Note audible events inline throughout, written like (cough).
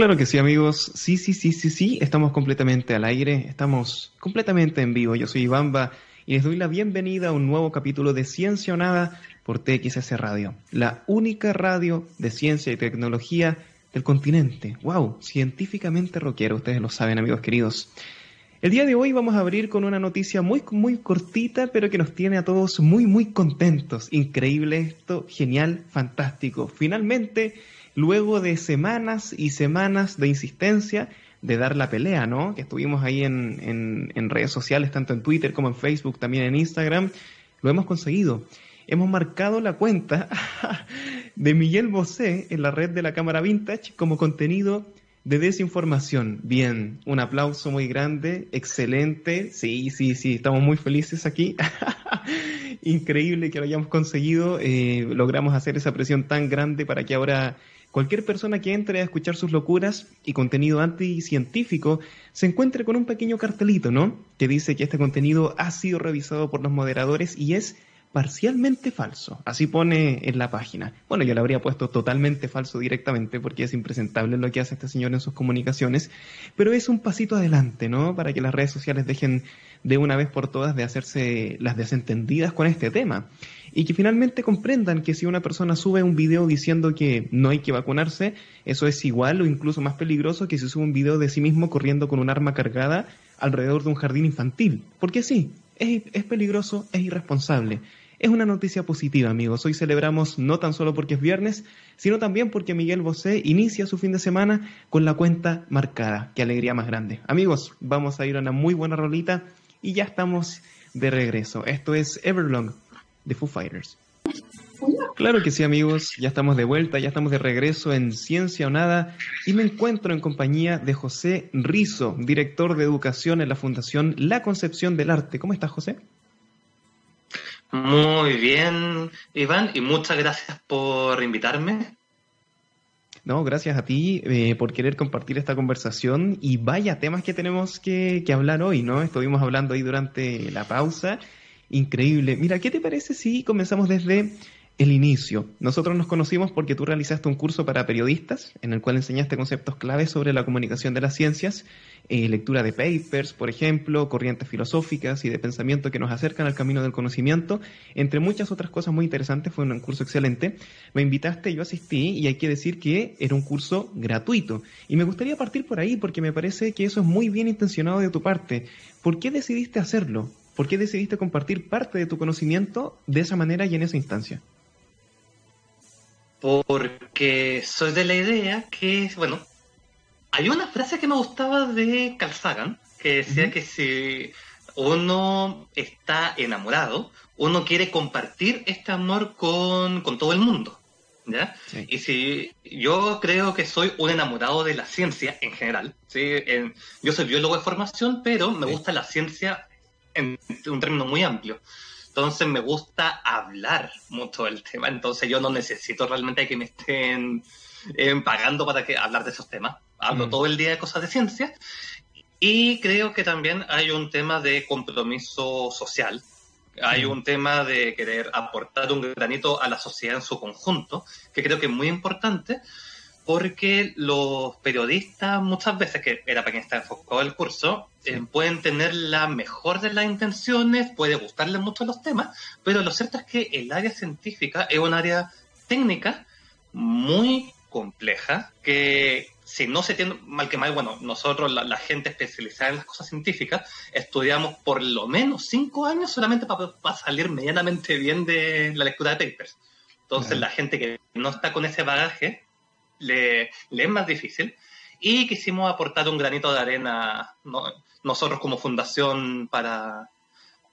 Claro que sí, amigos. Sí, sí, sí, sí, sí. Estamos completamente al aire. Estamos completamente en vivo. Yo soy Ibamba y les doy la bienvenida a un nuevo capítulo de Ciencia o Nada por TXS Radio, la única radio de ciencia y tecnología del continente. ¡Wow! Científicamente rockero, ustedes lo saben, amigos queridos. El día de hoy vamos a abrir con una noticia muy, muy cortita, pero que nos tiene a todos muy, muy contentos. Increíble esto, genial, fantástico. Finalmente luego de semanas y semanas de insistencia de dar la pelea, ¿no? Que estuvimos ahí en, en, redes sociales, tanto en Twitter como en Facebook, también en Instagram, lo hemos conseguido. Hemos marcado la cuenta (laughs) de Miguel Bosé en la red de la cámara vintage como contenido de desinformación. Bien, un aplauso muy grande, excelente. Sí, sí, sí, estamos muy felices aquí. (laughs) Increíble que lo hayamos conseguido. Eh, logramos hacer esa presión tan grande para que ahora Cualquier persona que entre a escuchar sus locuras y contenido anticientífico se encuentre con un pequeño cartelito, ¿no? Que dice que este contenido ha sido revisado por los moderadores y es parcialmente falso. Así pone en la página. Bueno, yo le habría puesto totalmente falso directamente porque es impresentable lo que hace este señor en sus comunicaciones, pero es un pasito adelante, ¿no? Para que las redes sociales dejen de una vez por todas de hacerse las desentendidas con este tema y que finalmente comprendan que si una persona sube un video diciendo que no hay que vacunarse, eso es igual o incluso más peligroso que si sube un video de sí mismo corriendo con un arma cargada alrededor de un jardín infantil. Porque sí, es, es peligroso, es irresponsable. Es una noticia positiva, amigos. Hoy celebramos no tan solo porque es viernes, sino también porque Miguel Bosé inicia su fin de semana con la cuenta marcada. Qué alegría más grande. Amigos, vamos a ir a una muy buena rolita y ya estamos de regreso. Esto es Everlong de Foo Fighters. Claro que sí, amigos, ya estamos de vuelta, ya estamos de regreso en Ciencia o Nada y me encuentro en compañía de José Rizo, director de educación en la Fundación La Concepción del Arte. ¿Cómo estás, José? Muy bien, Iván, y muchas gracias por invitarme. No, gracias a ti eh, por querer compartir esta conversación y vaya temas que tenemos que, que hablar hoy, ¿no? Estuvimos hablando ahí durante la pausa Increíble. Mira, ¿qué te parece si comenzamos desde el inicio? Nosotros nos conocimos porque tú realizaste un curso para periodistas en el cual enseñaste conceptos claves sobre la comunicación de las ciencias, eh, lectura de papers, por ejemplo, corrientes filosóficas y de pensamiento que nos acercan al camino del conocimiento, entre muchas otras cosas muy interesantes. Fue un curso excelente. Me invitaste, yo asistí y hay que decir que era un curso gratuito. Y me gustaría partir por ahí porque me parece que eso es muy bien intencionado de tu parte. ¿Por qué decidiste hacerlo? ¿Por qué decidiste compartir parte de tu conocimiento de esa manera y en esa instancia? Porque soy de la idea que, bueno, hay una frase que me gustaba de Carl Sagan, que decía que si uno está enamorado, uno quiere compartir este amor con, todo el mundo. ¿Ya? Y si yo creo que soy un enamorado de la ciencia en general, ¿sí? yo soy biólogo de formación, pero me gusta la ciencia en un término muy amplio. Entonces me gusta hablar mucho del tema, entonces yo no necesito realmente que me estén eh, pagando para que hablar de esos temas. Hablo mm. todo el día de cosas de ciencia y creo que también hay un tema de compromiso social. Hay mm. un tema de querer aportar un granito a la sociedad en su conjunto, que creo que es muy importante, porque los periodistas muchas veces, que era para quien está enfocado el curso, eh, pueden tener la mejor de las intenciones, puede gustarles mucho los temas, pero lo cierto es que el área científica es un área técnica muy compleja, que si no se tiene mal que mal, bueno, nosotros, la, gente especializada en las cosas científicas, estudiamos por lo menos cinco años solamente para salir medianamente bien de la lectura de papers. Entonces, la gente que no está con ese bagaje le, es más difícil. Y quisimos aportar un granito de arena nosotros como fundación para,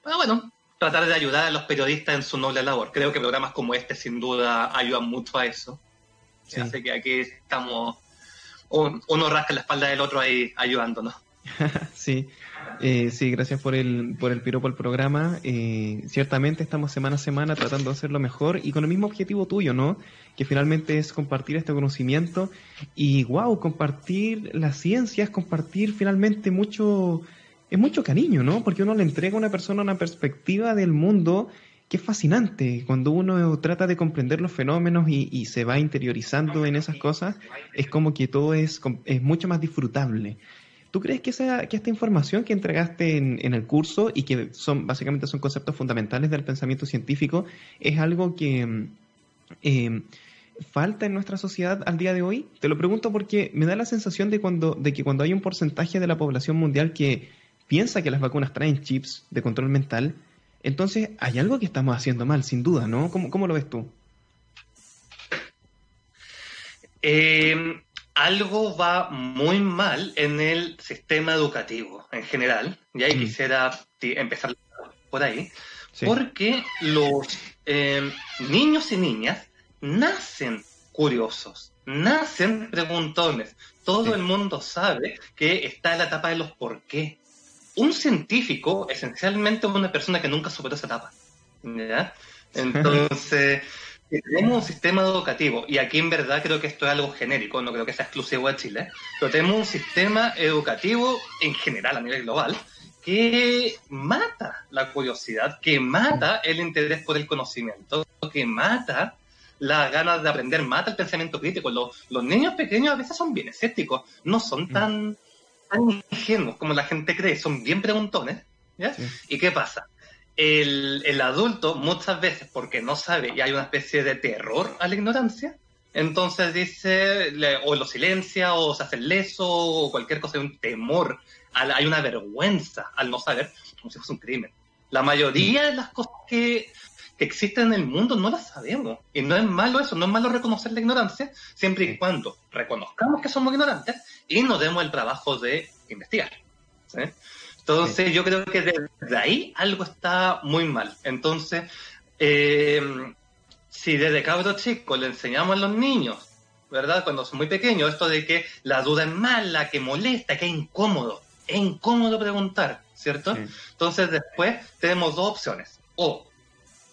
bueno, tratar de ayudar a los periodistas en su noble labor. Creo que programas como este sin duda ayudan mucho a eso. Así que aquí estamos, uno rasca la espalda del otro ahí ayudándonos. (laughs) sí, eh, sí, gracias por el, por el piropo al programa. Eh, ciertamente estamos semana a semana tratando de hacerlo mejor y con el mismo objetivo tuyo, ¿no? Que finalmente es compartir este conocimiento y, wow, compartir la ciencia es compartir finalmente mucho, es mucho cariño, ¿no? Porque uno le entrega a una persona una perspectiva del mundo que es fascinante. Cuando uno trata de comprender los fenómenos y, se va interiorizando en esas cosas, es como que todo es, es mucho más disfrutable. ¿Tú crees que, esta información que entregaste en, el curso y que son básicamente son conceptos fundamentales del pensamiento científico es algo que eh, falta en nuestra sociedad al día de hoy? Te lo pregunto porque me da la sensación de, cuando, que cuando hay un porcentaje de la población mundial que piensa que las vacunas traen chips de control mental, entonces hay algo que estamos haciendo mal, sin duda, ¿no? ¿Cómo, cómo lo ves tú? Eh, algo va muy mal en el sistema educativo en general, y ahí mm. quisiera empezar por ahí, porque los eh, niños y niñas nacen curiosos, nacen preguntones. Todo el mundo sabe que está en la etapa de los por qué un científico esencialmente es una persona que nunca superó esa etapa. Entonces, tenemos un sistema educativo, y aquí en verdad creo que esto es algo genérico, no creo que sea exclusivo de Chile, pero tenemos un sistema educativo en general a nivel global que mata la curiosidad, que mata el interés por el conocimiento, que mata las ganas de aprender, mata el pensamiento crítico. Los, los niños pequeños a veces son bien escépticos, no son mm. tan tan ingenuos como la gente cree, son bien preguntones. ¿ya? ¿Y qué pasa? El, el, adulto muchas veces, porque no sabe y hay una especie de terror a la ignorancia, entonces dice, o lo silencia, o se hace leso, o cualquier cosa, hay un temor, hay una vergüenza al no saber, como si fuese un crimen. La mayoría de las cosas que, que existen en el mundo no las sabemos. Y no es malo eso, no es malo reconocer la ignorancia, siempre y cuando reconozcamos que somos ignorantes y nos demos el trabajo de investigar. Entonces yo creo que desde ahí algo está muy mal. Entonces, eh, si desde cabro chico le enseñamos a los niños, ¿verdad? Cuando son muy pequeños, esto de que la duda es mala, que molesta, que es incómodo. Es incómodo preguntar, ¿cierto? Entonces después tenemos dos opciones. O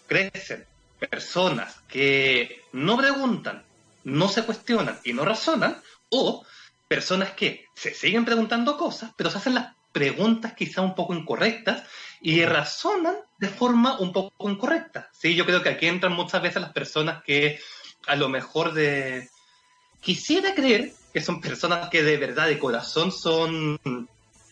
crecen personas que no preguntan, no se cuestionan y no razonan, o personas que se siguen preguntando cosas, pero se hacen las preguntas quizá un poco incorrectas y razonan de forma un poco incorrecta. Sí, yo creo que aquí entran muchas veces las personas que a lo mejor de quisiera creer que son personas que de verdad de corazón son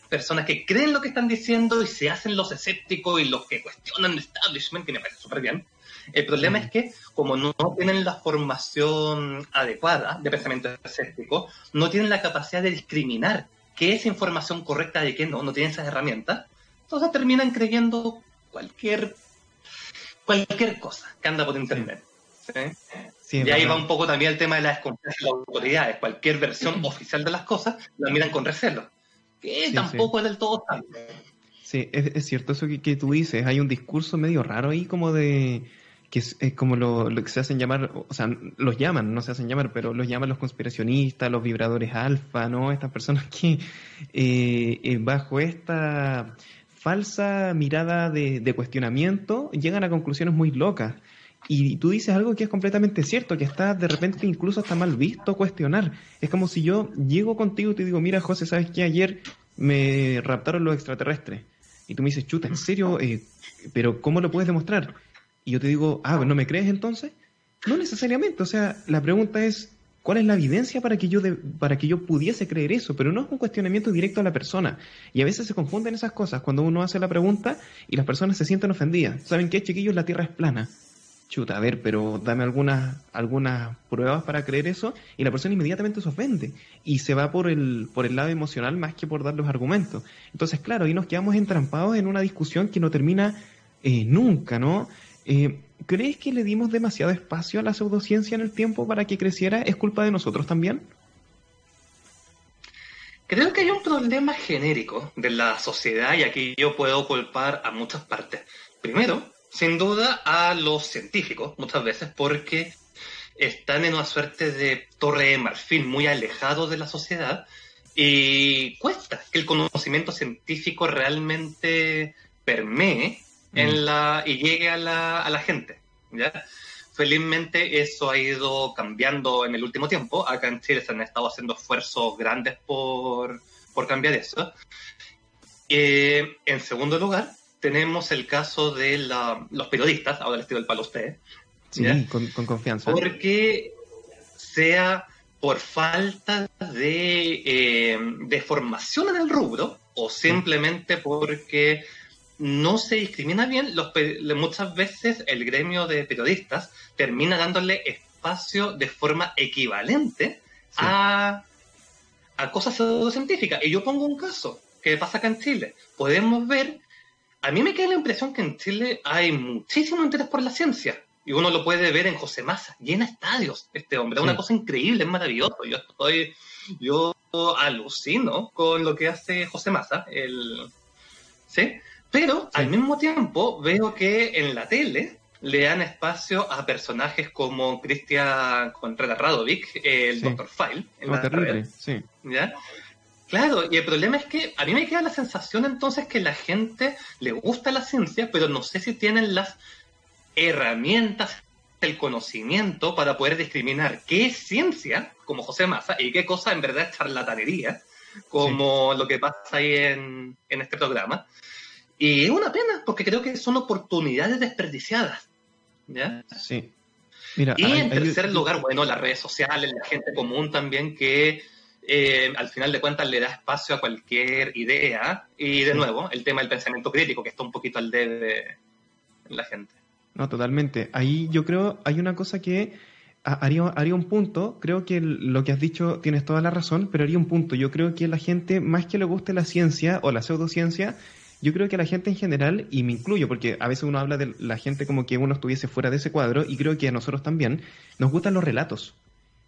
personas que creen lo que están diciendo y se hacen los escépticos y los que cuestionan el establishment, que me parece súper bien. El problema es que, como no tienen la formación adecuada de pensamiento escéptico, no tienen la capacidad de discriminar qué es información correcta de qué no, no tienen esas herramientas, entonces terminan creyendo cualquier, cualquier cosa que anda por internet. y ahí va un poco también el tema de la desconfianza de las autoridades. Cualquier versión (clears throat) oficial de las cosas la miran con recelo, que tampoco es del todo tal. Sí, es, cierto eso que, tú dices. Hay un discurso medio raro ahí como de que es, como lo, que se hacen llamar, o sea, los llaman, no se hacen llamar, pero los llaman los conspiracionistas, los vibradores alfa, ¿no? Estas personas que eh, eh, bajo esta falsa mirada de, cuestionamiento llegan a conclusiones muy locas. Y tú dices algo que es completamente cierto, que está de repente incluso hasta mal visto cuestionar. Es como si yo llego contigo y te digo, mira José, ¿sabes qué? Ayer me raptaron los extraterrestres. Y tú me dices, chuta, ¿en serio? Eh, ¿Pero cómo lo puedes demostrar? Y yo te digo, ah, ¿no me crees entonces? No necesariamente, o sea, la pregunta es, ¿cuál es la evidencia para que yo para que yo pudiese creer eso? Pero no es un cuestionamiento directo a la persona. Y a veces se confunden esas cosas cuando uno hace la pregunta y las personas se sienten ofendidas. ¿Saben qué, chiquillos? La Tierra es plana. Chuta, a ver, pero dame algunas, algunas pruebas para creer eso y la persona inmediatamente se ofende y se va por el, por el lado emocional más que por dar los argumentos. Entonces, claro, ahí nos quedamos entrampados en una discusión que no termina eh, nunca, ¿no? Eh, ¿Crees que le dimos demasiado espacio a la pseudociencia en el tiempo para que creciera? ¿Es culpa de nosotros también? Creo que hay un problema genérico de la sociedad y aquí yo puedo culpar a muchas partes. Primero, sin duda, a los científicos, muchas veces, porque están en una suerte de torre de marfil muy alejado de la sociedad y cuesta que el conocimiento científico realmente permee en mm. la, y llegue a la, a la gente. ¿ya? Felizmente eso ha ido cambiando en el último tiempo. Acá en Chile se han estado haciendo esfuerzos grandes por, por cambiar eso. Eh, en segundo lugar, tenemos el caso de los periodistas, ahora les tiro el palo a ustedes. Sí, con, confianza. Porque sea por falta de, eh, de formación en el rubro o simplemente porque no se discrimina bien, los, muchas veces el gremio de periodistas termina dándole espacio de forma equivalente a, a cosas pseudocientíficas. Y yo pongo un caso que pasa acá en Chile. Podemos ver, a mí me queda la impresión que en Chile hay muchísimo interés por la ciencia. Y uno lo puede ver en José Massa, llena estadios este hombre, es una cosa increíble, es maravilloso. Yo estoy, yo alucino con lo que hace José Massa, el, ¿sí? Pero al mismo tiempo veo que en la tele le dan espacio a personajes como Cristian Contreras Radovic, el Dr. File. En la terrible, sí. ¿Ya? Claro, y el problema es que a mí me queda la sensación entonces que la gente le gusta la ciencia, pero no sé si tienen las herramientas, el conocimiento para poder discriminar qué es ciencia, como José Massa, y qué cosa en verdad es charlatanería, como lo que pasa ahí en, en este programa. Y es una pena, porque creo que son oportunidades desperdiciadas. ¿ya? Sí. Mira, y en tercer lugar, bueno, las redes sociales, la gente común también que eh, al final de cuentas le da espacio a cualquier idea. Y de nuevo, el tema del pensamiento crítico, que está un poquito al debe en la gente. No, totalmente. Ahí yo creo hay una cosa que haría, haría un punto. Creo que lo que has dicho tienes toda la razón, pero haría un punto. Yo creo que la gente, más que le guste la ciencia o la pseudociencia, yo creo que la gente en general, y me incluyo, porque a veces uno habla de la gente como que uno estuviese fuera de ese cuadro, y creo que a nosotros también, nos gustan los relatos.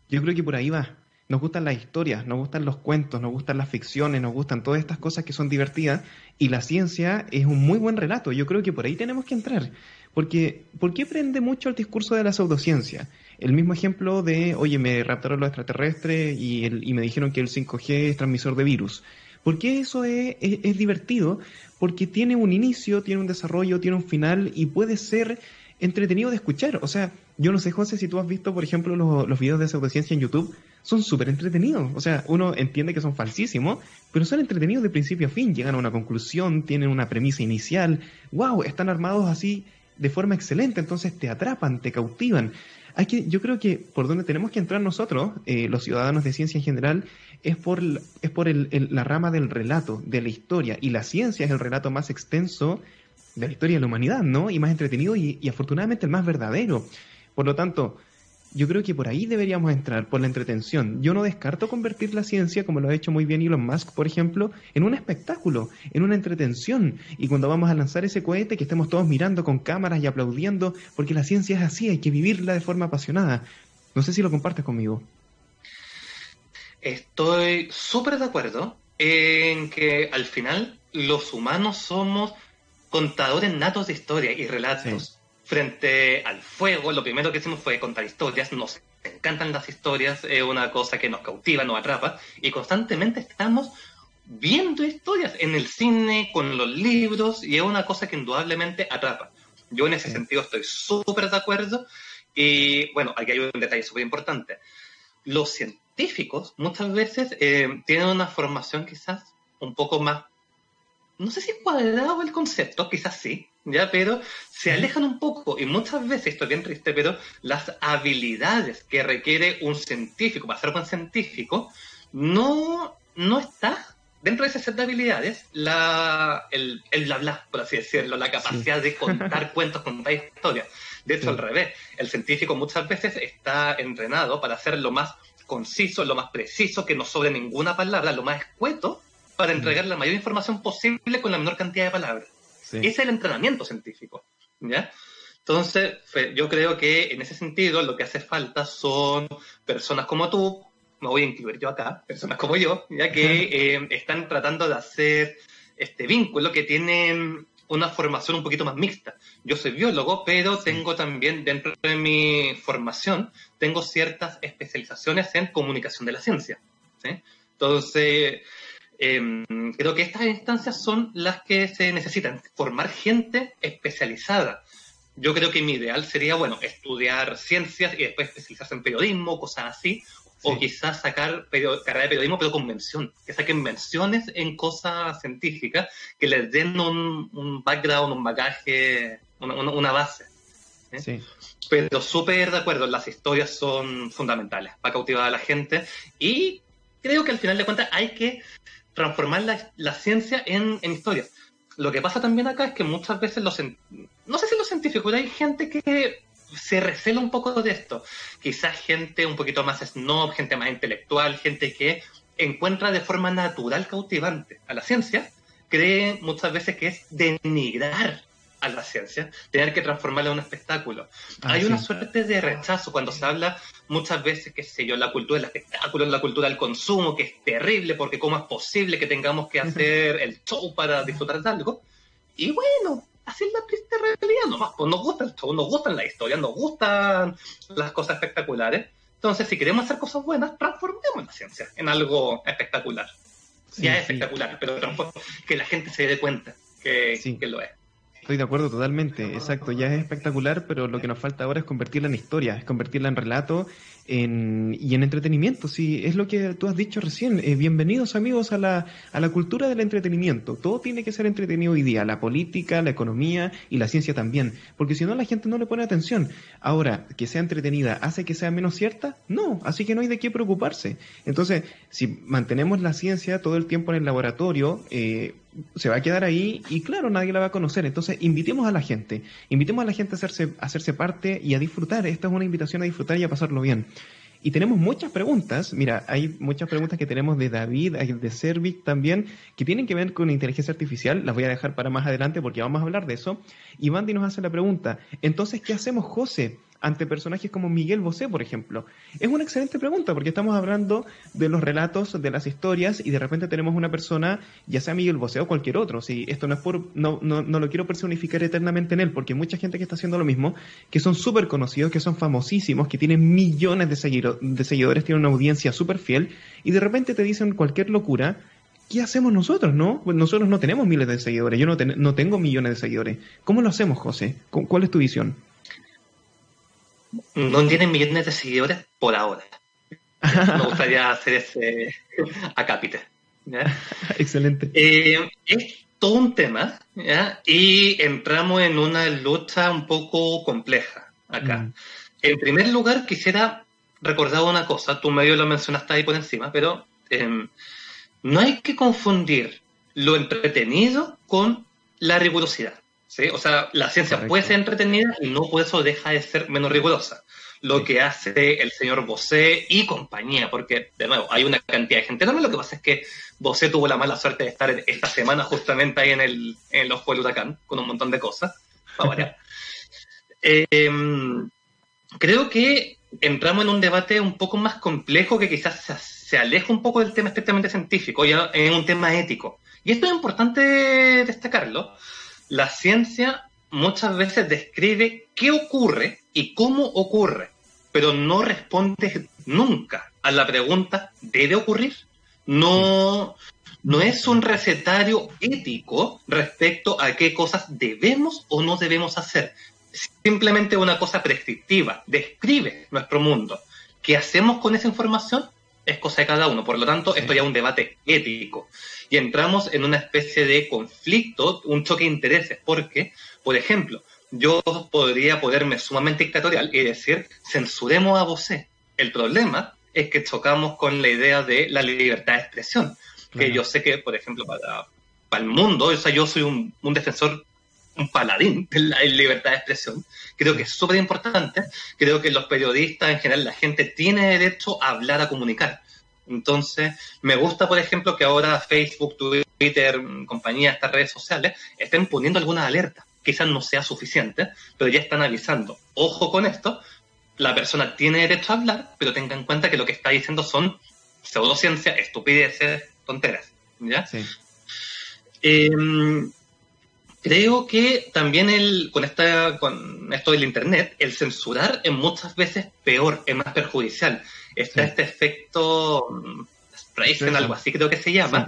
Yo creo que por ahí va. Nos gustan las historias, nos gustan los cuentos, nos gustan las ficciones, nos gustan todas estas cosas que son divertidas, y la ciencia es un muy buen relato. Yo creo que por ahí tenemos que entrar. Porque, ¿por qué prende mucho el discurso de la pseudociencia? El mismo ejemplo de, oye, me raptaron los extraterrestres y, el, y me dijeron que el 5G es transmisor de virus. ¿Por qué eso es, es, divertido? Porque tiene un inicio, tiene un desarrollo, tiene un final y puede ser entretenido de escuchar. O sea, yo no sé, José, si tú has visto, por ejemplo, los, los videos de pseudociencia en YouTube, son súper entretenidos. O sea, uno entiende que son falsísimos, pero son entretenidos de principio a fin. Llegan a una conclusión, tienen una premisa inicial. ¡Wow! Están armados así de forma excelente, entonces te atrapan, te cautivan. Hay que, yo creo que por donde tenemos que entrar nosotros, eh, los ciudadanos de ciencia en general, es por, es por el, la rama del relato, de la historia. Y la ciencia es el relato más extenso de la historia de la humanidad, ¿no? Y más entretenido y, afortunadamente el más verdadero. Por lo tanto, yo creo que por ahí deberíamos entrar, por la entretención. Yo no descarto convertir la ciencia, como lo ha hecho muy bien Elon Musk, por ejemplo, en un espectáculo, en una entretención. Y cuando vamos a lanzar ese cohete, que estemos todos mirando con cámaras y aplaudiendo, porque la ciencia es así, hay que vivirla de forma apasionada. No sé si lo compartes conmigo. Estoy súper de acuerdo en que al final los humanos somos contadores natos de historia y relatos frente al fuego, lo primero que hicimos fue contar historias, nos encantan las historias, es una cosa que nos cautiva, nos atrapa, y constantemente estamos viendo historias en el cine, con los libros, y es una cosa que indudablemente atrapa. Yo en ese sentido estoy súper de acuerdo, y bueno, aquí hay un detalle súper importante. Los científicos muchas veces eh, tienen una formación quizás un poco más, no sé si cuadrado el concepto, quizás sí, ¿ya? Pero se alejan un poco y muchas veces, esto es bien triste, pero las habilidades que requiere un científico para ser buen científico no, no está dentro de ese set de habilidades la, el, el bla bla, por así decirlo, la capacidad de contar (laughs) cuentos, contar historias. De hecho, al revés, el científico muchas veces está entrenado para ser lo más conciso, lo más preciso, que no sobre ninguna palabra, lo más escueto, para entregar la mayor información posible con la menor cantidad de palabras. Ese es el entrenamiento científico. ¿ya? Entonces, yo creo que en ese sentido lo que hace falta son personas como tú, me voy a incluir yo acá, personas como yo, ya que eh, están tratando de hacer este vínculo, que tienen una formación un poquito más mixta. Yo soy biólogo, pero tengo también dentro de mi formación, tengo ciertas especializaciones en comunicación de la ciencia. Entonces, Em, creo que estas instancias son las que se necesitan, formar gente especializada. Yo creo que mi ideal sería, bueno, estudiar ciencias y después especializarse en periodismo, cosas así, o quizás sacar carrera de periodismo, pero con mención, que saquen menciones en cosas científicas, que les den un, background, un bagaje, una, base. ¿eh? Pero súper de acuerdo, las historias son fundamentales para cautivar a la gente y creo que al final de cuentas hay que transformar la, ciencia en, en historias. Lo que pasa también acá es que muchas veces los, no sé si los científicos, pero hay gente que se recela un poco de esto. Quizás gente un poquito más snob, gente más intelectual, gente que encuentra de forma natural cautivante a la ciencia, cree muchas veces que es denigrar a la ciencia, tener que transformarla en un espectáculo. Ah, Hay una suerte de rechazo cuando se habla muchas veces, qué sé yo, la cultura del espectáculo, la cultura del consumo, que es terrible porque cómo es posible que tengamos que hacer el show para disfrutar de algo. Y bueno, así es la triste realidad nomás, pues nos gusta el show, nos gustan la historia, nos gustan las cosas espectaculares. Entonces, si queremos hacer cosas buenas, transformemos la ciencia en algo espectacular. ya es espectacular, pero que la gente se dé cuenta que, que lo es. Estoy de acuerdo totalmente, exacto, ya es espectacular, pero lo que nos falta ahora es convertirla en historia, es convertirla en relato en, y en entretenimiento. Sí, es lo que tú has dicho recién. Eh, bienvenidos amigos a la, a la cultura del entretenimiento. Todo tiene que ser entretenido hoy día, la política, la economía y la ciencia también, porque si no la gente no le pone atención. Ahora, que sea entretenida, ¿hace que sea menos cierta? No, así que no hay de qué preocuparse. Entonces, si mantenemos la ciencia todo el tiempo en el laboratorio, eh, se va a quedar ahí y claro, nadie la va a conocer. Entonces, invitemos a la gente, invitemos a la gente a hacerse, hacerse parte y a disfrutar. Esta es una invitación a disfrutar y a pasarlo bien. Y tenemos muchas preguntas, mira, hay muchas preguntas que tenemos de David, de Servic también, que tienen que ver con inteligencia artificial, las voy a dejar para más adelante porque vamos a hablar de eso. Y Bandy nos hace la pregunta, entonces, ¿qué hacemos, José? Ante personajes como Miguel Bosé, por ejemplo? Es una excelente pregunta, porque estamos hablando de los relatos, de las historias, y de repente tenemos una persona, ya sea Miguel Bosé o cualquier otro. Si esto no es por, no, no, no lo quiero personificar eternamente en él, porque hay mucha gente que está haciendo lo mismo, que son súper conocidos, que son famosísimos, que tienen millones de, de seguidores, tienen una audiencia súper fiel, y de repente te dicen cualquier locura. ¿Qué hacemos nosotros, no? Nosotros no tenemos miles de seguidores, yo no, no tengo millones de seguidores. ¿Cómo lo hacemos, José? ¿Cuál es tu visión? No tienen millones de seguidores por ahora. Me gustaría hacer ese acápite. (laughs) Excelente. Eh, es todo un tema y entramos en una lucha un poco compleja acá. Mm. En primer lugar, quisiera recordar una cosa, tú medio lo mencionaste ahí por encima, pero em, no hay que confundir lo entretenido con la rigurosidad. O sea, la ciencia puede ser entretenida y no por eso deja de ser menos rigurosa. Lo que hace el señor Bosé y compañía, porque, de nuevo, hay una cantidad de gente. No, lo que pasa es que Bosé tuvo la mala suerte de estar esta semana justamente ahí en, el, en los del huracán, con un montón de cosas. (laughs) Em, creo que entramos en un debate un poco más complejo que quizás se, se aleja un poco del tema estrictamente científico, ya en un tema ético. Y esto es importante destacarlo, la ciencia muchas veces describe qué ocurre y cómo ocurre, pero no responde nunca a la pregunta ¿debe ocurrir? No, no es un recetario ético respecto a qué cosas debemos o no debemos hacer. Simplemente una cosa prescriptiva, describe nuestro mundo. ¿Qué hacemos con esa información? Es cosa de cada uno. Por lo tanto, esto ya es un debate ético y entramos en una especie de conflicto, un choque de intereses, porque, por ejemplo, yo podría ponerme sumamente dictatorial y decir, censuremos a Bosé. El problema es que chocamos con la idea de la libertad de expresión, que yo sé que, por ejemplo, para, para el mundo, o sea, yo soy un, un defensor un paladín de la libertad de expresión. Creo que es súper importante. Creo que los periodistas, en general, la gente tiene derecho a hablar, a comunicar. Entonces, me gusta, por ejemplo, que ahora Facebook, Twitter, compañía, estas redes sociales, estén poniendo alguna alerta. Quizás no sea suficiente, pero ya están avisando. Ojo con esto, la persona tiene derecho a hablar, pero tenga en cuenta que lo que está diciendo son pseudociencia, estupideces, tonteras. ¿Ya? Sí. Em, creo que también el, con, esta, con esto del Internet, el censurar es muchas veces peor, es más perjudicial está este efecto mm, Streisand, algo así creo que se llama.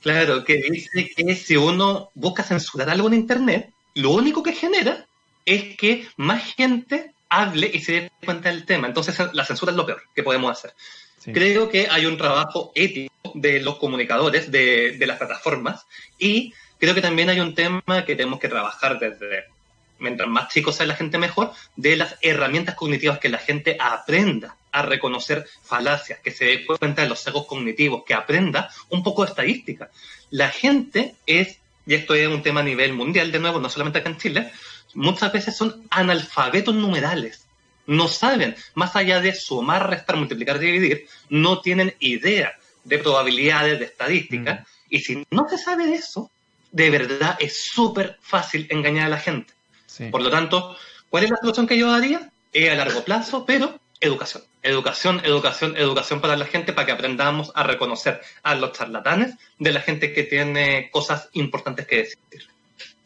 claro, que dice que si uno busca censurar algo en Internet, lo único que genera es que más gente hable y se dé cuenta del tema. Entonces la censura es lo peor que podemos hacer. Creo que hay un trabajo ético de los comunicadores, de, de las plataformas, y creo que también hay un tema que tenemos que trabajar desde, mientras más chicos sea la gente mejor, de las herramientas cognitivas que la gente aprenda a reconocer falacias, que se dé cuenta de los sesgos cognitivos, que aprenda un poco de estadística. La gente es, y esto es un tema a nivel mundial, de nuevo, no solamente acá en Chile, muchas veces son analfabetos numerales. No saben, más allá de sumar, restar, multiplicar, dividir, no tienen idea de probabilidades, de estadística. Mm. Y si no se sabe de eso, de verdad es súper fácil engañar a la gente. Por lo tanto, ¿cuál es la solución que yo daría? Es a largo plazo, pero educación. Educación, educación, educación para la gente para que aprendamos a reconocer a los charlatanes de la gente que tiene cosas importantes que decir.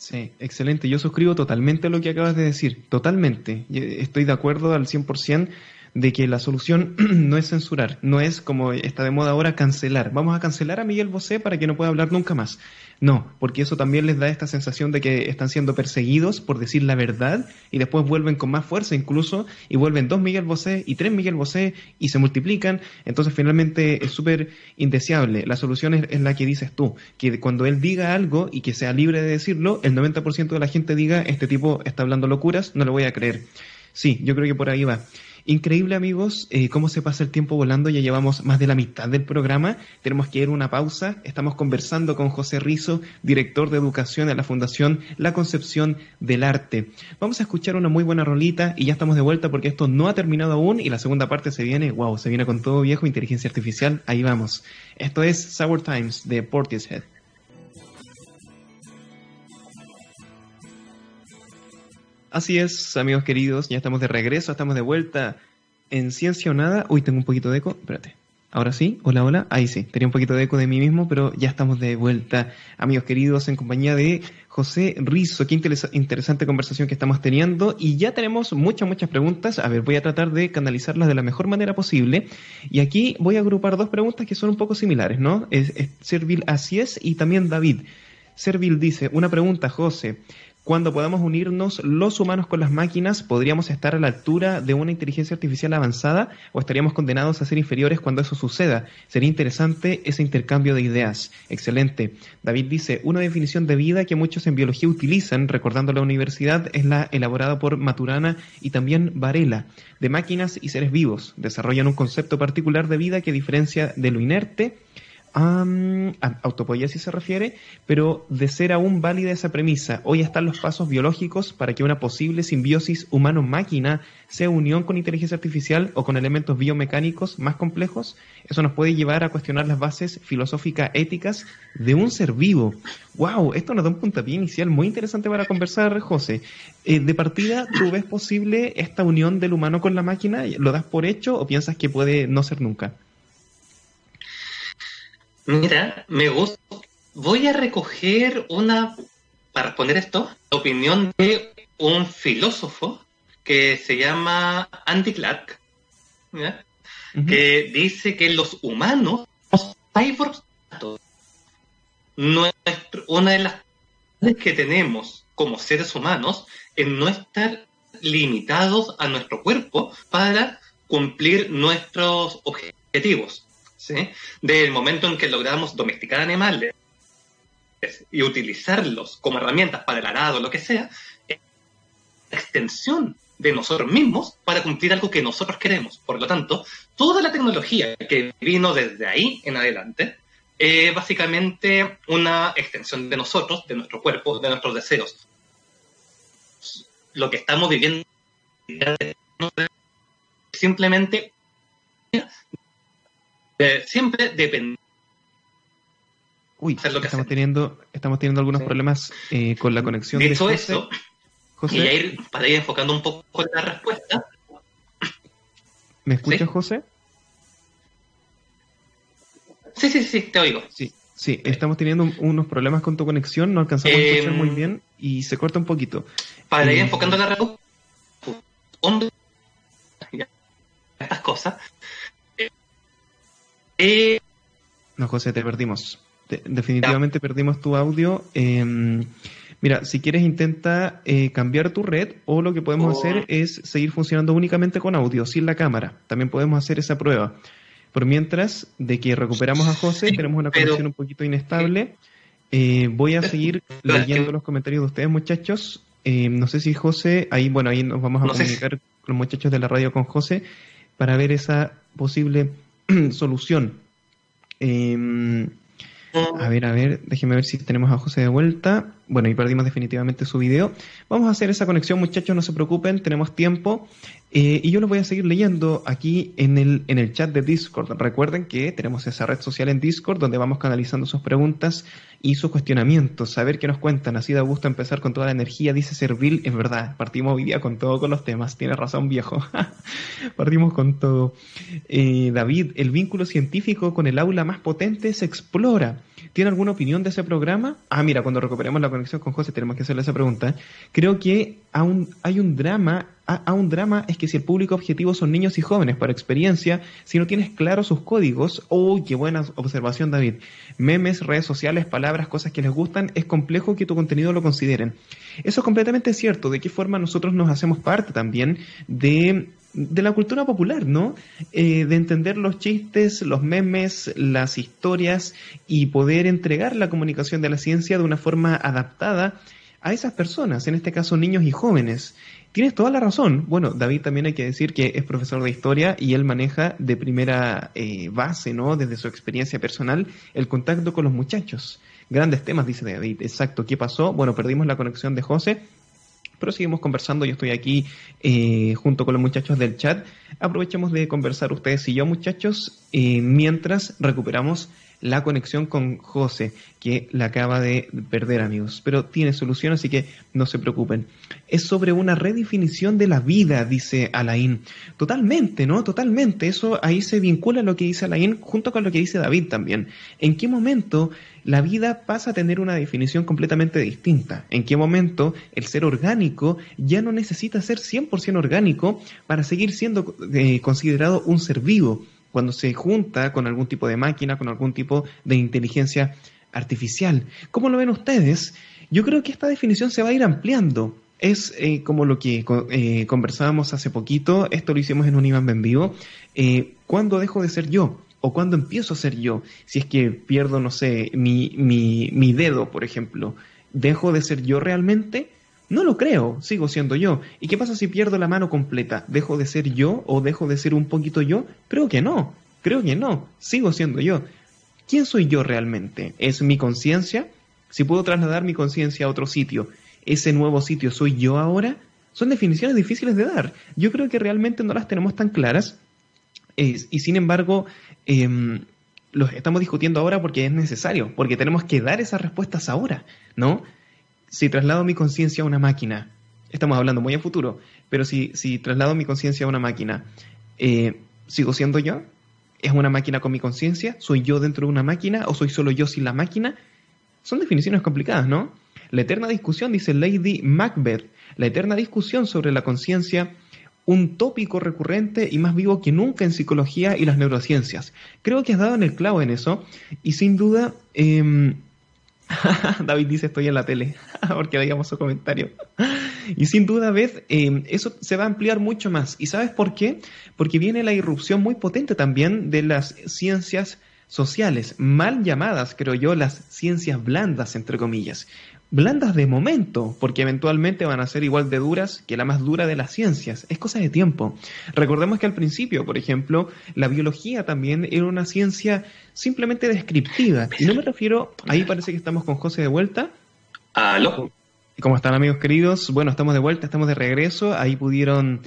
Sí, excelente. Yo suscribo totalmente lo que acabas de decir. Totalmente. Estoy de acuerdo al 100% de que la solución (clears throat) no es censurar, no es como está de moda ahora cancelar. Vamos a cancelar a Miguel Bosé para que no pueda hablar nunca más. No, porque eso también les da esta sensación de que están siendo perseguidos por decir la verdad y después vuelven con más fuerza incluso y vuelven dos Miguel Bosé y tres Miguel Bosé y se multiplican. Entonces finalmente es súper indeseable. La solución es, la que dices tú, que cuando él diga algo y que sea libre de decirlo, el 90% de la gente diga, este tipo está hablando locuras, no le voy a creer. Sí, yo creo que por ahí va. Increíble amigos, eh, cómo se pasa el tiempo volando, ya llevamos más de la mitad del programa, tenemos que ir a una pausa, estamos conversando con José Rizo, director de educación de la Fundación La Concepción del Arte. Vamos a escuchar una muy buena rolita y ya estamos de vuelta porque esto no ha terminado aún y la segunda parte se viene, wow, se viene con todo viejo, inteligencia artificial, ahí vamos. Esto es Sour Times de Portishead. Así es, amigos queridos, ya estamos de regreso, estamos de vuelta en Ciencia o Nada. Uy, tengo un poquito de eco, espérate. Ahora sí, hola, hola. Ahí sí, tenía un poquito de eco de mí mismo, pero ya estamos de vuelta, amigos queridos, en compañía de José Rizo. Qué interesante conversación que estamos teniendo y ya tenemos muchas, muchas preguntas. A ver, voy a tratar de canalizarlas de la mejor manera posible. Y aquí voy a agrupar dos preguntas que son un poco similares, ¿no? Es, es Servil así es y también David. Servil dice, una pregunta, José. Cuando podamos unirnos los humanos con las máquinas, ¿podríamos estar a la altura de una inteligencia artificial avanzada o estaríamos condenados a ser inferiores cuando eso suceda? Sería interesante ese intercambio de ideas. Excelente. David dice, una definición de vida que muchos en biología utilizan, recordando la universidad, es la elaborada por Maturana y también Varela, de máquinas y seres vivos. Desarrollan un concepto particular de vida que diferencia de lo inerte Um, si se refiere, pero de ser aún válida esa premisa, hoy están los pasos biológicos para que una posible simbiosis humano-máquina sea unión con inteligencia artificial o con elementos biomecánicos más complejos. Eso nos puede llevar a cuestionar las bases filosóficas éticas de un ser vivo. ¡Wow! Esto nos da un puntapié inicial muy interesante para conversar, José. Eh, de partida, ¿tú ves posible esta unión del humano con la máquina? ¿Lo das por hecho o piensas que puede no ser nunca? Mira, me gusta. Voy a recoger una, para responder esto, la opinión de un filósofo que se llama Andy Clark, que dice que los humanos, los cyborgs, una de las que tenemos como seres humanos es no estar limitados a nuestro cuerpo para cumplir nuestros objetivos. ¿Sí? del momento en que logramos domesticar animales y utilizarlos como herramientas para el arado lo que sea, es extensión de nosotros mismos para cumplir algo que nosotros queremos. Por lo tanto, toda la tecnología que vino desde ahí en adelante es básicamente una extensión de nosotros, de nuestro cuerpo, de nuestros deseos. Lo que estamos viviendo simplemente siempre depende. Uy, estamos teniendo, estamos teniendo algunos problemas eh, con la conexión. Dicho de eso, y para ir enfocando un poco en la respuesta. ¿Me escuchas, José? Sí, sí, sí, te oigo. Sí, sí, estamos teniendo unos problemas con tu conexión, no alcanzamos a escuchar muy em, bien y se corta un poquito. Para ir eh, enfocando la respuesta, estas cosas, no, José, te perdimos. definitivamente perdimos tu audio. Em, mira, si quieres intenta eh, cambiar tu red o lo que podemos hacer es seguir funcionando únicamente con audio, sin la cámara. También podemos hacer esa prueba. Por mientras, de que recuperamos a José, tenemos una conexión un poquito inestable. Eh, voy a seguir leyendo los comentarios de ustedes, muchachos. Eh, no sé si José, ahí, bueno, ahí nos vamos a comunicar con los muchachos de la radio con José para ver esa posible (clears throat) solución. Eh, a ver, a ver, déjenme ver si tenemos a José de vuelta. Bueno, y perdimos definitivamente su video. Vamos a hacer esa conexión, muchachos, no se preocupen, tenemos tiempo. Eh, y yo lo voy a seguir leyendo aquí en el, en el chat de Discord. Recuerden que tenemos esa red social en Discord donde vamos canalizando sus preguntas y sus cuestionamientos, saber qué nos cuentan. Así da gusto empezar con toda la energía, dice Servil. Es verdad, partimos hoy día con todo con los temas. Tiene razón, viejo. (laughs) partimos con todo. Eh, David, el vínculo científico con el aula más potente se explora. ¿Tiene alguna opinión de ese programa? Ah, mira, cuando recuperemos la conexión con José tenemos que hacerle esa pregunta. Creo que aún hay un drama a, un drama es que si el público objetivo son niños y jóvenes, por experiencia, si no tienes claros sus códigos, ¡oh, qué buena observación, David! Memes, redes sociales, palabras, cosas que les gustan, es complejo que tu contenido lo consideren. Eso es completamente cierto. ¿De qué forma nosotros nos hacemos parte también de de la cultura popular, ¿no? Eh, de entender los chistes, los memes, las historias y poder entregar la comunicación de la ciencia de una forma adaptada a esas personas, en este caso niños y jóvenes. Tienes toda la razón. Bueno, David también hay que decir que es profesor de historia y él maneja de primera eh, base, ¿no? Desde su experiencia personal, el contacto con los muchachos. Grandes temas, dice David. Exacto. ¿Qué pasó? Bueno, perdimos la conexión de José, pero seguimos conversando. Yo estoy aquí eh, junto con los muchachos del chat. Aprovechemos de conversar ustedes y yo, muchachos, eh, mientras recuperamos la conexión con José, que la acaba de perder, amigos. Pero tiene solución, así que no se preocupen. Es sobre una redefinición de la vida, dice Alain. Totalmente, ¿no? Totalmente. Eso ahí se vincula lo que dice Alain junto con lo que dice David también. ¿En qué momento la vida pasa a tener una definición completamente distinta? ¿En qué momento el ser orgánico ya no necesita ser 100% orgánico para seguir siendo eh, considerado un ser vivo? Cuando se junta con algún tipo de máquina, con algún tipo de inteligencia artificial. ¿Cómo lo ven ustedes? Yo creo que esta definición se va a ir ampliando. Es eh, como lo que eh, conversábamos hace poquito, esto lo hicimos en un Iván en vivo. Eh, ¿Cuándo dejo de ser yo? ¿O cuándo empiezo a ser yo? Si es que pierdo, no sé, mi, mi, mi dedo, por ejemplo, ¿dejo de ser yo realmente? No lo creo, sigo siendo yo. ¿Y qué pasa si pierdo la mano completa? ¿Dejo de ser yo o dejo de ser un poquito yo? Creo que no, creo que no, sigo siendo yo. ¿Quién soy yo realmente? ¿Es mi conciencia? Si puedo trasladar mi conciencia a otro sitio, ¿ese nuevo sitio soy yo ahora? Son definiciones difíciles de dar. Yo creo que realmente no las tenemos tan claras y sin embargo em, los estamos discutiendo ahora porque es necesario, porque tenemos que dar esas respuestas ahora, ¿no? Si traslado mi conciencia a una máquina, estamos hablando muy a futuro, pero si, si traslado mi conciencia a una máquina, eh, ¿sigo siendo yo? ¿Es una máquina con mi conciencia? ¿Soy yo dentro de una máquina o soy solo yo sin la máquina? Son definiciones complicadas, ¿no? La eterna discusión, dice Lady Macbeth, la eterna discusión sobre la conciencia, un tópico recurrente y más vivo que nunca en psicología y las neurociencias. Creo que has dado en el clavo en eso y sin duda... Em, (laughs) David dice estoy en la tele, (laughs) porque veíamos su comentario. y sin duda, Beth, eh, eso se va a ampliar mucho más. ¿Y sabes por qué? Porque viene la irrupción muy potente también de las ciencias sociales, mal llamadas, creo yo, las ciencias blandas, entre comillas blandas de momento, porque eventualmente van a ser igual de duras que la más dura de las ciencias. Es cosa de tiempo. Recordemos que al principio, por ejemplo, la biología también era una ciencia simplemente descriptiva. Y no me refiero, ahí parece que estamos con José de vuelta. ¿Aló? ¿Cómo están amigos queridos? Bueno, estamos de vuelta, estamos de regreso. Ahí pudieron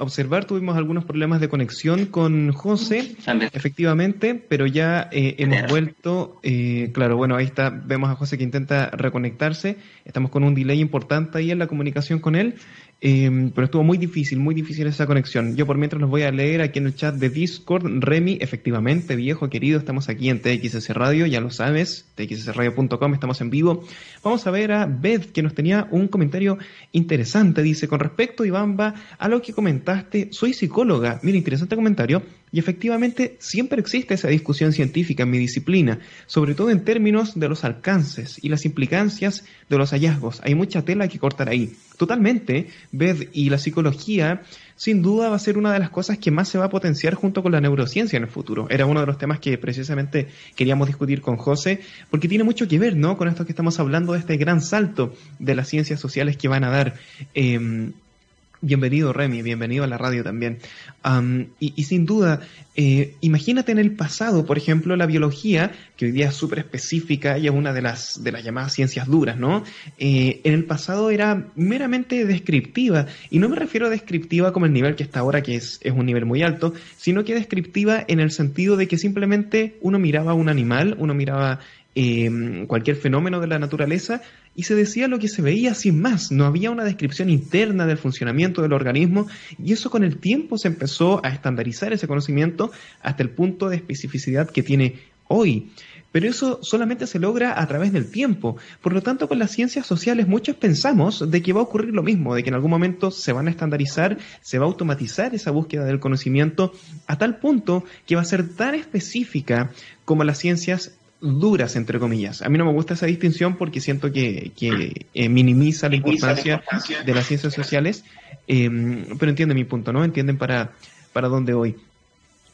observar, tuvimos algunos problemas de conexión con José, efectivamente, pero ya eh, hemos vuelto, eh, claro, bueno, ahí está, vemos a José que intenta reconectarse, estamos con un delay importante ahí en la comunicación con él, Em, pero estuvo muy difícil, muy difícil esa conexión. Yo por mientras los voy a leer aquí en el chat de Discord. Remy, efectivamente, viejo querido, estamos aquí en TXS Radio, ya lo sabes, txsradio.com, estamos en vivo. Vamos a ver a Beth, que nos tenía un comentario interesante. Dice, con respecto, Ivamba, a lo que comentaste, soy psicóloga. Mira, interesante comentario. Y efectivamente siempre existe esa discusión científica en mi disciplina, sobre todo en términos de los alcances y las implicancias de los hallazgos. Hay mucha tela que cortar ahí. Totalmente, Beth, y la psicología sin duda va a ser una de las cosas que más se va a potenciar junto con la neurociencia en el futuro. Era uno de los temas que precisamente queríamos discutir con José, porque tiene mucho que ver, ¿no? Con esto que estamos hablando de este gran salto de las ciencias sociales que van a dar. Eh, Bienvenido Remy, bienvenido a la radio también. y, sin duda, eh, imagínate en el pasado, por ejemplo, la biología, que hoy día es súper específica y es una de las, de las llamadas ciencias duras, ¿no? Eh, en el pasado era meramente descriptiva, y no me refiero a descriptiva como el nivel que está ahora, que es, es un nivel muy alto, sino que descriptiva en el sentido de que simplemente uno miraba a un animal, uno miraba eh, cualquier fenómeno de la naturaleza y se decía lo que se veía sin más, no había una descripción interna del funcionamiento del organismo y eso con el tiempo se empezó a estandarizar ese conocimiento hasta el punto de especificidad que tiene hoy. Pero eso solamente se logra a través del tiempo. Por lo tanto, con las ciencias sociales muchos pensamos de que va a ocurrir lo mismo, de que en algún momento se van a estandarizar, se va a automatizar esa búsqueda del conocimiento a tal punto que va a ser tan específica como las ciencias duras, entre comillas. A mí no me gusta esa distinción porque siento que, eh, minimiza la importancia de las ciencias sociales, em, pero entienden mi punto, ¿no? Entienden para, para dónde voy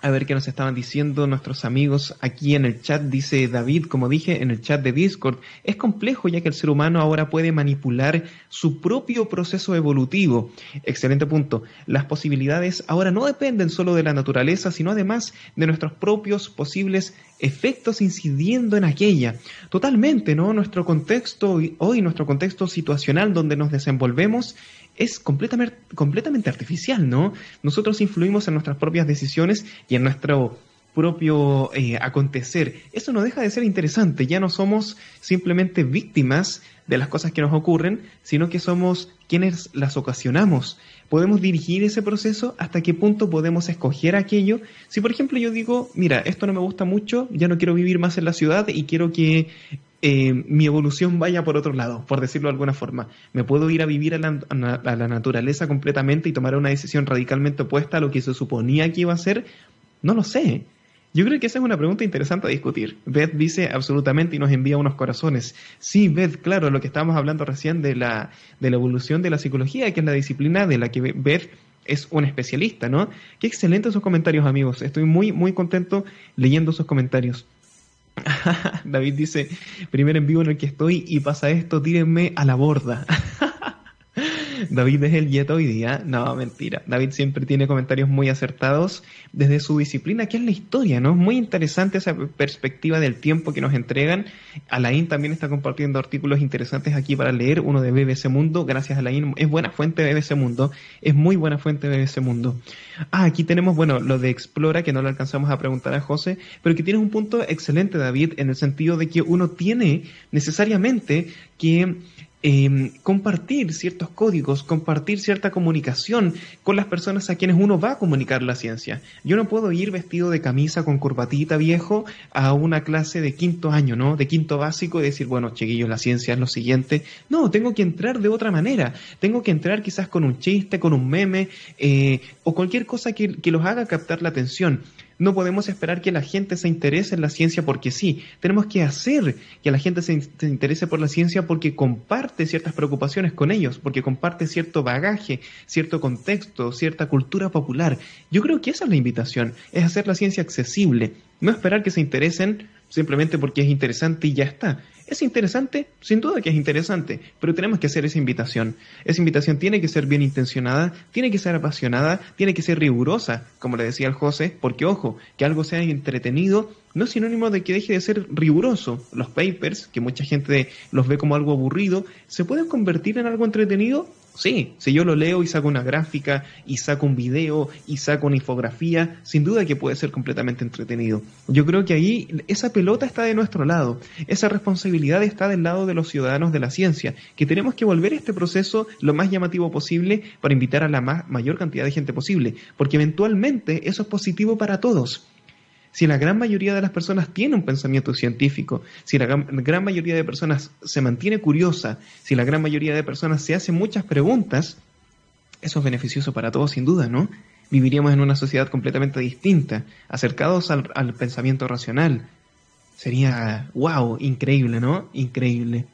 a ver qué nos estaban diciendo nuestros amigos aquí en el chat. Dice David, como dije, en el chat de Discord, es complejo ya que el ser humano ahora puede manipular su propio proceso evolutivo. Excelente punto. Las posibilidades ahora no dependen solo de la naturaleza, sino además de nuestros propios posibles efectos incidiendo en aquella. Totalmente, ¿no? Nuestro contexto hoy, nuestro contexto situacional donde nos desenvolvemos es completamente, completamente artificial, ¿no? Nosotros influimos en nuestras propias decisiones y en nuestro propio eh, acontecer. Eso no deja de ser interesante, ya no somos simplemente víctimas de las cosas que nos ocurren, sino que somos quienes las ocasionamos. Podemos dirigir ese proceso hasta qué punto podemos escoger aquello. Si por ejemplo yo digo, mira, esto no me gusta mucho, ya no quiero vivir más en la ciudad y quiero que eh, mi evolución vaya por otro lado, por decirlo de alguna forma. Me puedo ir a vivir a la, naturaleza completamente y tomar una decisión radicalmente opuesta a lo que se suponía que iba a ser. No lo sé. Yo creo que esa es una pregunta interesante a discutir. Beth dice absolutamente y nos envía unos corazones. Sí, Beth, claro, lo que estábamos hablando recién de la, de la evolución de la psicología, que es la disciplina de la que Beth es un especialista, ¿no? Qué excelentes esos comentarios, amigos. Estoy muy, muy contento leyendo esos comentarios. David dice, primer en vivo en el que estoy y pasa esto, tírenme a la borda. (laughs) David es el Yeta hoy día. No, mentira. David siempre tiene comentarios muy acertados desde su disciplina, que es la historia, ¿no? Es muy interesante esa perspectiva del tiempo que nos entregan. Alain también está compartiendo artículos interesantes aquí para leer, uno de BBC Mundo. Gracias, Alain. Es buena fuente de BBC Mundo. Es muy buena fuente de BBC Mundo. Ah, aquí tenemos, bueno, lo de Explora, que no lo alcanzamos a preguntar a José, pero que tiene un punto excelente, David, en el sentido de que uno tiene necesariamente que Em, compartir ciertos códigos, compartir cierta comunicación con las personas a quienes uno va a comunicar la ciencia. Yo no puedo ir vestido de camisa con corbatita viejo a una clase de quinto año, ¿no? De quinto básico y decir, bueno, chiquillos, la ciencia es lo siguiente. No, tengo que entrar de otra manera. Tengo que entrar quizás con un chiste, con un meme eh, o cualquier cosa que, que los haga captar la atención. No podemos esperar que la gente se interese en la ciencia porque sí. Tenemos que hacer que la gente se, interese por la ciencia porque comparte ciertas preocupaciones con ellos, porque comparte cierto bagaje, cierto contexto, cierta cultura popular. Yo creo que esa es la invitación, es hacer la ciencia accesible, no esperar que se interesen simplemente porque es interesante y ya está. ¿Es interesante? Sin duda que es interesante, pero tenemos que hacer esa invitación. Esa invitación tiene que ser bien intencionada, tiene que ser apasionada, tiene que ser rigurosa, como le decía el José, porque ojo, que algo sea entretenido no es sinónimo de que deje de ser riguroso. Los papers, que mucha gente los ve como algo aburrido, ¿se pueden convertir en algo entretenido? Sí, si yo lo leo y saco una gráfica y saco un video y saco una infografía, sin duda que puede ser completamente entretenido. Yo creo que ahí esa pelota está de nuestro lado, esa responsabilidad está del lado de los ciudadanos de la ciencia, que tenemos que volver este proceso lo más llamativo posible para invitar a la mayor cantidad de gente posible, porque eventualmente eso es positivo para todos si la gran mayoría de las personas tiene un pensamiento científico, si la gran, mayoría de personas se mantiene curiosa, si la gran mayoría de personas se hace muchas preguntas, eso es beneficioso para todos sin duda, ¿no? viviríamos en una sociedad completamente distinta, acercados al, al pensamiento racional. Sería, wow, increíble, ¿no? Increíble.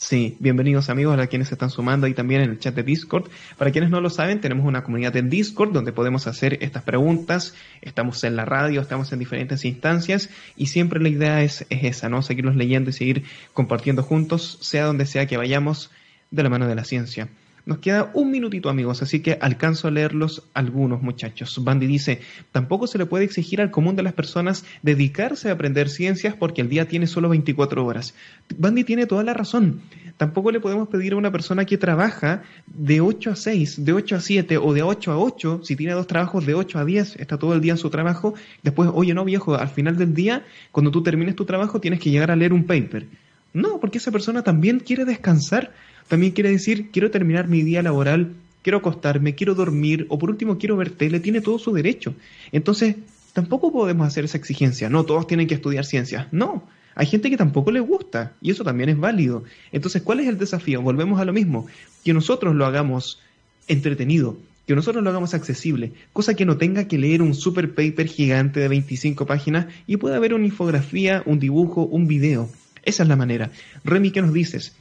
Sí, bienvenidos amigos a quienes se están sumando ahí también en el chat de Discord. Para quienes no lo saben, tenemos una comunidad en Discord donde podemos hacer estas preguntas. Estamos en la radio, estamos en diferentes instancias y siempre la idea es, es esa, ¿no? Seguirlos leyendo y seguir compartiendo juntos, sea donde sea que vayamos, de la mano de la ciencia. Nos queda un minutito, amigos, así que alcanzo a leerlos algunos, muchachos. Bandy dice, tampoco se le puede exigir al común de las personas dedicarse a aprender ciencias porque el día tiene solo 24 horas. Bandy tiene toda la razón. Tampoco le podemos pedir a una persona que trabaja de 8 a 6, de 8 a 7 o de 8 a 8, si tiene dos trabajos de 8 a 10, está todo el día en su trabajo, después, oye, no, viejo, al final del día, cuando tú termines tu trabajo, tienes que llegar a leer un paper. No, porque esa persona también quiere descansar también quiere decir, quiero terminar mi día laboral, quiero acostarme, quiero dormir, o por último quiero ver tele, tiene todo su derecho. Entonces, tampoco podemos hacer esa exigencia, no, todos tienen que estudiar ciencias. No, hay gente que tampoco le gusta, y eso también es válido. Entonces, ¿cuál es el desafío? Volvemos a lo mismo, que nosotros lo hagamos entretenido, que nosotros lo hagamos accesible, cosa que no tenga que leer un super paper gigante de 25 páginas y pueda haber una infografía, un dibujo, un video. Esa es la manera. Remy, ¿qué nos dices?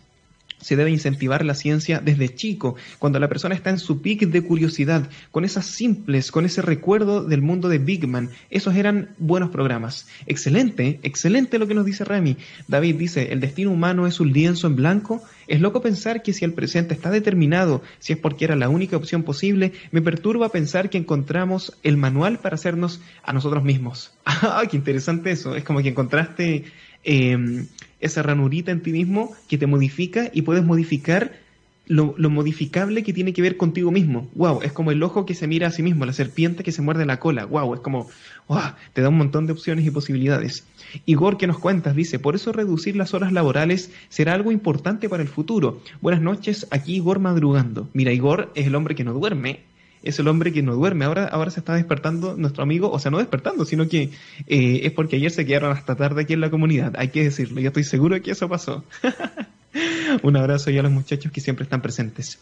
Se debe incentivar la ciencia desde chico, cuando la persona está en su pic de curiosidad, con esas simples, con ese recuerdo del mundo de Big Man. Esos eran buenos programas. Excelente, excelente lo que nos dice Remy. David dice, el destino humano es un lienzo en blanco. Es loco pensar que si el presente está determinado, si es porque era la única opción posible, me perturba pensar que encontramos el manual para hacernos a nosotros mismos. (laughs) ¡Ah, qué interesante eso! Es como que encontraste... Eh, esa ranurita en ti mismo que te modifica y puedes modificar lo, modificable que tiene que ver contigo mismo. Wow, es como el ojo que se mira a sí mismo, la serpiente que se muerde la cola. Wow, es como, wow, te da un montón de opciones y posibilidades. Igor, ¿qué nos cuentas? Dice, por eso reducir las horas laborales será algo importante para el futuro. Buenas noches, aquí Igor madrugando. Mira, Igor es el hombre que no duerme, es el hombre que no duerme. Ahora, ahora se está despertando nuestro amigo, o sea, no despertando, sino que eh, es porque ayer se quedaron hasta tarde aquí en la comunidad. Hay que decirlo, yo estoy seguro de que eso pasó. (laughs) Un abrazo y a los muchachos que siempre están presentes.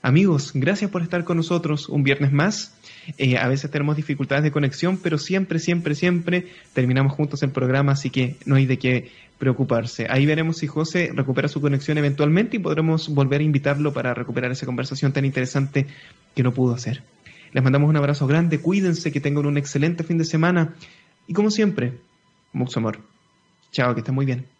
Amigos, gracias por estar con nosotros un viernes más. Eh, a veces tenemos dificultades de conexión, pero siempre, siempre, siempre terminamos juntos el programa, así que no hay de qué preocuparse. Ahí veremos si José recupera su conexión eventualmente y podremos volver a invitarlo para recuperar esa conversación tan interesante que no pudo hacer. Les mandamos un abrazo grande, cuídense, que tengan un excelente fin de semana y como siempre, mucho amor. Chao, que estén muy bien.